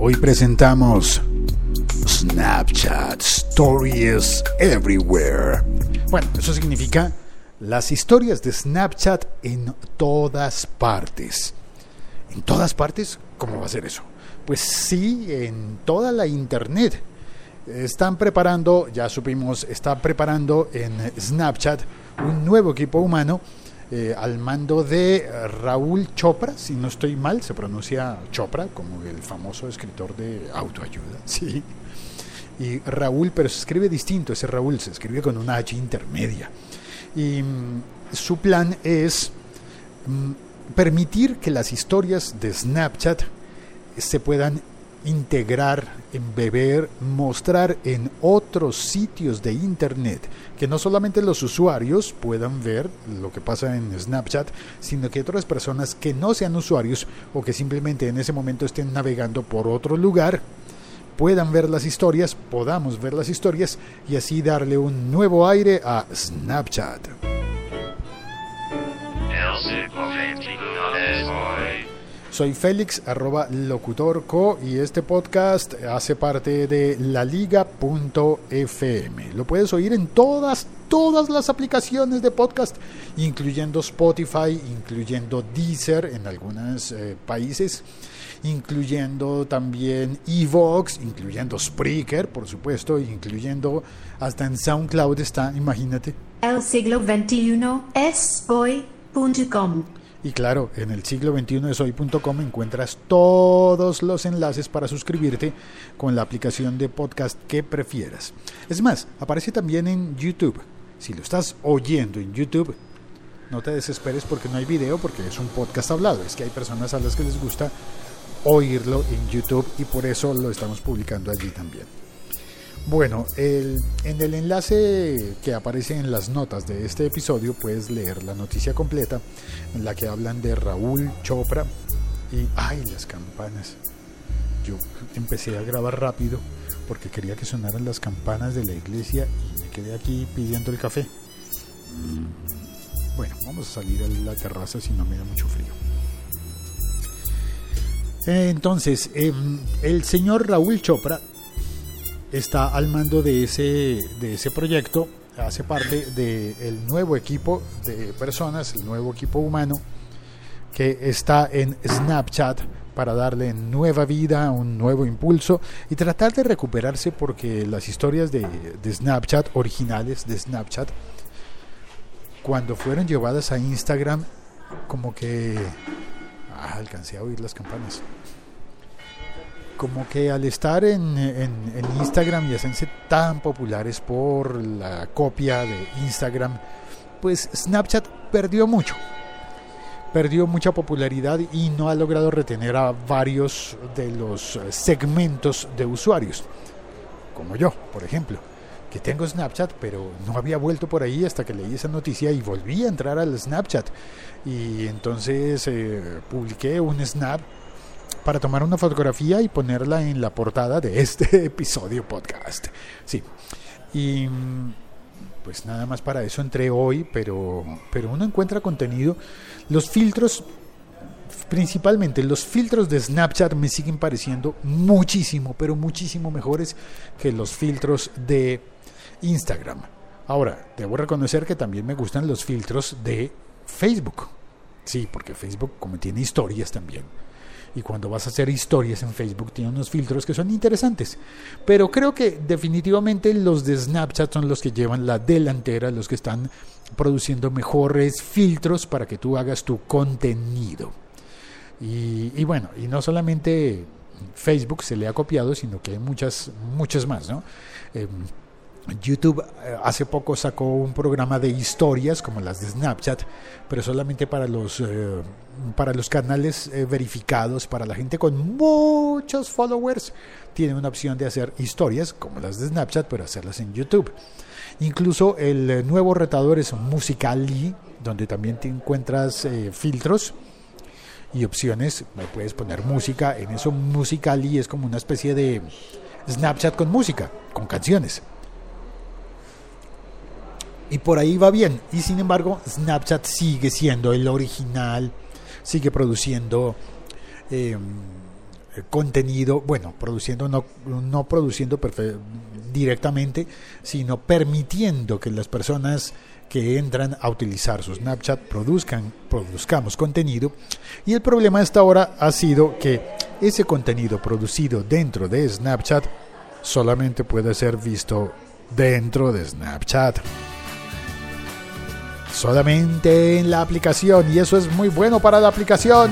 Hoy presentamos Snapchat Stories Everywhere. Bueno, eso significa las historias de Snapchat en todas partes. ¿En todas partes? ¿Cómo va a ser eso? Pues sí, en toda la Internet. Están preparando, ya supimos, está preparando en Snapchat un nuevo equipo humano eh, al mando de Raúl Chopra, si no estoy mal, se pronuncia Chopra, como el famoso escritor de autoayuda, sí. Y Raúl, pero se escribe distinto, ese Raúl se escribe con una H intermedia. Y mm, su plan es mm, permitir que las historias de Snapchat se puedan integrar, embeber, mostrar en otros sitios de Internet, que no solamente los usuarios puedan ver lo que pasa en Snapchat, sino que otras personas que no sean usuarios o que simplemente en ese momento estén navegando por otro lugar, puedan ver las historias, podamos ver las historias y así darle un nuevo aire a Snapchat. Soy Félix, arroba locutorco, y este podcast hace parte de laliga.fm. Lo puedes oír en todas, todas las aplicaciones de podcast, incluyendo Spotify, incluyendo Deezer en algunos eh, países, incluyendo también Evox, incluyendo Spreaker, por supuesto, incluyendo hasta en SoundCloud está, imagínate. El siglo XXI es hoy.com. Y claro, en el siglo 21 de soy.com encuentras todos los enlaces para suscribirte con la aplicación de podcast que prefieras. Es más, aparece también en YouTube. Si lo estás oyendo en YouTube, no te desesperes porque no hay video, porque es un podcast hablado. Es que hay personas a las que les gusta oírlo en YouTube y por eso lo estamos publicando allí también. Bueno, en el enlace que aparece en las notas de este episodio puedes leer la noticia completa en la que hablan de Raúl Chopra y ¡ay! las campanas. Yo empecé a grabar rápido porque quería que sonaran las campanas de la iglesia y me quedé aquí pidiendo el café. Bueno, vamos a salir a la terraza si no me da mucho frío. Entonces, em, el señor Raúl Chopra está al mando de ese, de ese proyecto, hace parte del nuevo equipo de personas, el nuevo equipo humano que está en Snapchat para darle nueva vida, un nuevo impulso y tratar de recuperarse porque las historias de, de Snapchat, originales de Snapchat, cuando fueron llevadas a Instagram, como que... Ah, alcancé a oír las campanas como que al estar en, Instagram y hacerse tan populares por la copia de Instagram, pues Snapchat perdió mucho. Perdió mucha popularidad y no ha logrado retener a varios de los segmentos de usuarios. Como yo, por ejemplo, que tengo Snapchat, pero no había vuelto por ahí hasta que leí esa noticia y volví a entrar al Snapchat. Y entonces eh, publiqué un Snap para tomar una fotografía y ponerla en la portada de este episodio podcast. Sí. Y pues nada más para eso entré hoy, pero, pero uno encuentra contenido. Los filtros, principalmente los filtros de Snapchat me siguen pareciendo muchísimo, pero muchísimo mejores que los filtros de Instagram. Ahora, debo reconocer que también me gustan los filtros de Facebook. Sí, porque Facebook como tiene historias también y cuando vas a hacer historias en Facebook tiene unos filtros que son interesantes. Pero creo que definitivamente los de Snapchat son los que llevan la delantera, los que están produciendo mejores filtros para que tú hagas tu contenido. Y, bueno, y no solamente Facebook se le ha copiado, sino que hay muchas, muchas más, ¿no? Em, YouTube eh, hace poco sacó un programa de historias como las de Snapchat, pero solamente para los, eh, para los canales eh, verificados, para la gente con muchos followers, tiene una opción de hacer historias como las de Snapchat, pero hacerlas en YouTube. Incluso el nuevo retador es Musical.ly, donde también te encuentras filtros y opciones. Puedes poner música, en eso Musical.ly es como una especie de Snapchat con música, con canciones y por ahí va bien. Y sin embargo, Snapchat sigue siendo el original, sigue produciendo em, contenido, bueno, produciendo, no, no produciendo directamente, sino permitiendo que las personas que entran a utilizar su Snapchat produzcan, produzcamos contenido. Y el problema hasta ahora ha sido que ese contenido producido dentro de Snapchat solamente puede ser visto dentro de Snapchat. Solamente en la aplicación y eso es muy bueno para la aplicación.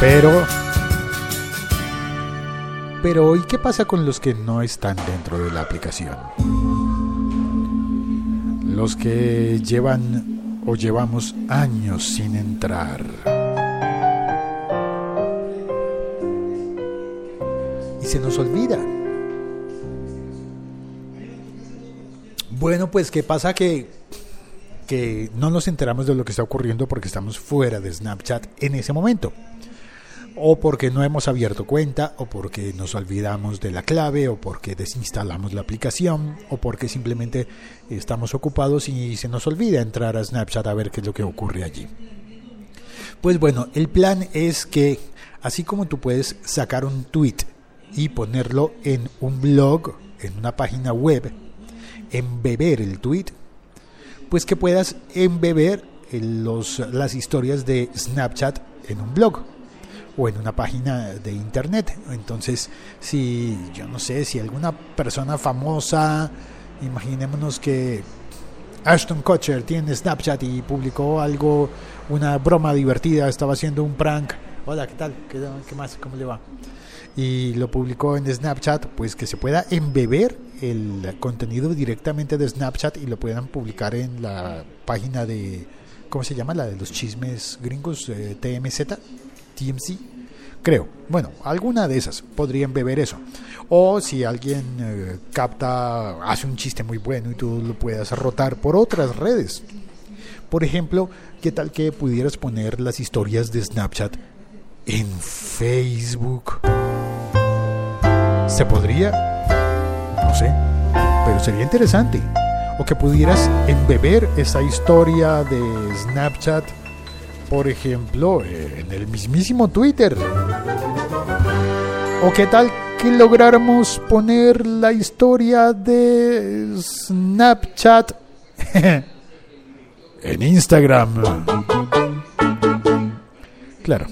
Pero pero ¿y qué pasa con los que no están dentro de la aplicación? Los que llevan o llevamos años sin entrar. Y se nos olvida. Bueno, pues qué pasa que, que no nos enteramos de lo que está ocurriendo porque estamos fuera de Snapchat en ese momento o porque no hemos abierto cuenta, o porque nos olvidamos de la clave, o porque desinstalamos la aplicación, o porque simplemente estamos ocupados y se nos olvida entrar a Snapchat a ver qué es lo que ocurre allí. Pues bueno, el plan es que así como tú puedes sacar un tweet y ponerlo en un blog, en una página web, embeber el tweet, pues que puedas embeber los, las historias de Snapchat en un blog o en una página de internet. Entonces, si yo no sé, si alguna persona famosa, imaginémonos que Ashton Kutcher tiene Snapchat y publicó algo, una broma divertida, estaba haciendo un prank. Hola, ¿qué tal? ¿Qué, más? ¿Cómo le va? Y lo publicó en Snapchat, pues que se pueda embeber el contenido directamente de Snapchat y lo puedan publicar en la página de, ¿cómo se llama? La de los chismes gringos, eh, TMZ. TMC, creo. Bueno, alguna de esas podrían beber eso. O si alguien eh, capta, hace un chiste muy bueno y tú lo puedas rotar por otras redes. Por ejemplo, ¿qué tal que pudieras poner las historias de Snapchat en Facebook? ¿Se podría? Pero sería interesante. O que pudieras embeber esa historia de Snapchat por ejemplo, en el mismísimo Twitter. ¿O qué tal que lográramos poner la historia de Snapchat en Instagram? Claro,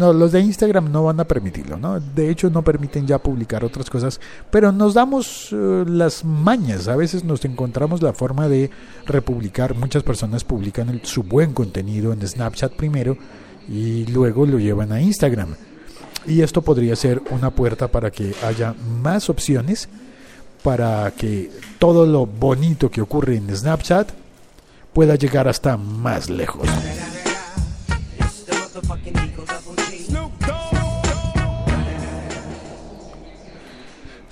no, los de Instagram no van a permitirlo, ¿no? De hecho, no permiten ya publicar otras cosas, pero nos damos eh, las mañas. A veces nos encontramos la forma de republicar. Muchas personas publican su buen contenido en Snapchat primero y luego lo llevan a Instagram. Y esto podría ser una puerta para que haya más opciones, para que todo lo bonito que ocurre en Snapchat pueda llegar hasta más lejos.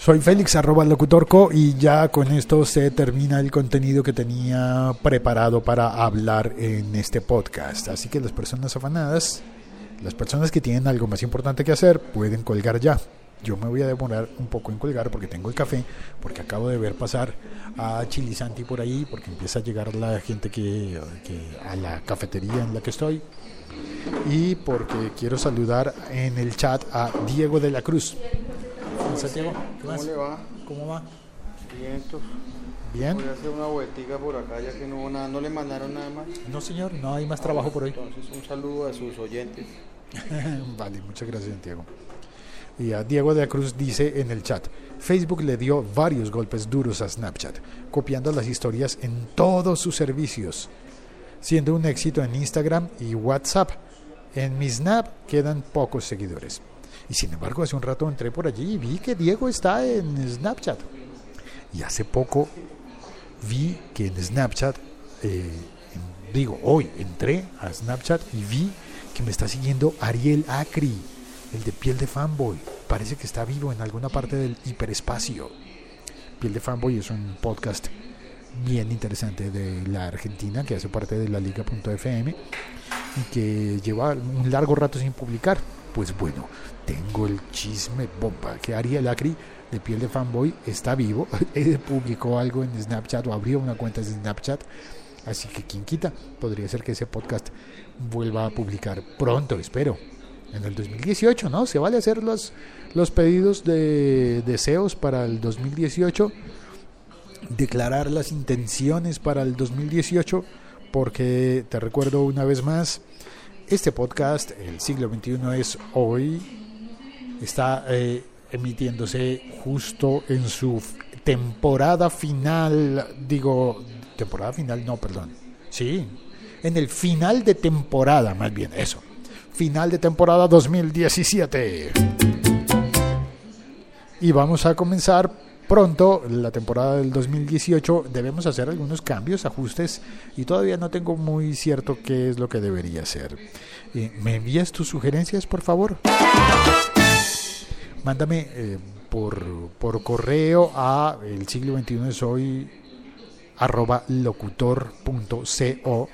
Soy Félix, arroba locutorco, y ya con esto se termina el contenido que tenía preparado para hablar en este podcast. Así que las personas afanadas, las personas que tienen algo más importante que hacer, pueden colgar ya. Yo me voy a demorar un poco en colgar porque tengo el café, porque acabo de ver pasar a Chilisanti por ahí, porque empieza a llegar la gente que, a la cafetería en la que estoy, y porque quiero saludar en el chat a Diego de la Cruz. Santiago, ¿cómo le va? ¿Cómo va? Bien, Bien. Voy a hacer una vueltica por acá ya que no, nada, no le mandaron nada más. No, señor, no hay más trabajo por hoy. Entonces, un saludo a sus oyentes. vale, muchas gracias, Santiago. Y a Diego de la Cruz dice en el chat, Facebook le dio varios golpes duros a Snapchat, copiando las historias en todos sus servicios, siendo un éxito en Instagram y WhatsApp. En mi Snap quedan pocos seguidores. Y sin embargo, hace un rato entré por allí y vi que Diego está en Snapchat. Y hace poco vi que en Snapchat, eh, digo, hoy entré a Snapchat y vi que me está siguiendo Ariel Acri, el de Piel de Fanboy. Parece que está vivo en alguna parte del hiperespacio. Piel de Fanboy es un podcast bien interesante de la Argentina que hace parte de la liga.fm y que lleva un largo rato sin publicar. Pues bueno, tengo el chisme bomba. Que Ariel Acri de piel de fanboy está vivo, publicó algo en Snapchat o abrió una cuenta de Snapchat, así que quien quita, podría ser que ese podcast vuelva a publicar pronto, espero. en el 2018, ¿no? Se vale hacer los, los pedidos de deseos para el 2018, declarar las intenciones para el 2018, porque te recuerdo una vez más, este podcast, el siglo XXI es hoy, está eh, emitiéndose justo en su temporada final, digo, temporada final, no, perdón, sí, en el final de temporada, más bien, eso, final de temporada 2017. Y vamos a comenzar pronto la temporada del 2018. Debemos hacer algunos cambios, ajustes, y todavía no tengo muy cierto qué es lo que debería hacer. Eh, ¿Me envías tus sugerencias, por favor? Mándame eh, por, por correo a el siglo XXI soy arroba locutor.co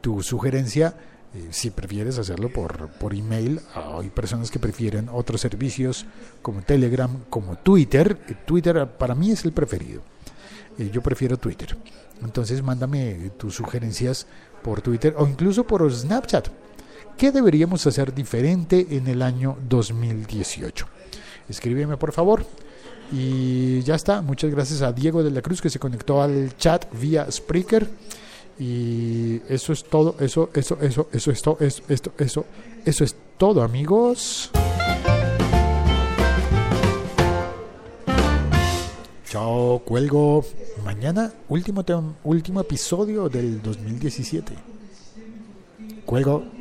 tu sugerencia eh, si prefieres hacerlo por, por email, hay personas que prefieren otros servicios como Telegram, como Twitter. Eh, Twitter para mí es el preferido. Eh, yo prefiero Twitter. Entonces mándame tus sugerencias por Twitter o incluso por Snapchat. ¿Qué deberíamos hacer diferente en el año 2018? Escríbeme por favor. Y ya está. Muchas gracias a Diego de la Cruz que se conectó al chat vía Spreaker. Y eso es todo, eso, eso, eso, eso es eso, esto, eso, eso es todo, amigos. Chao, cuelgo. Mañana, último, último episodio del 2017. Cuelgo.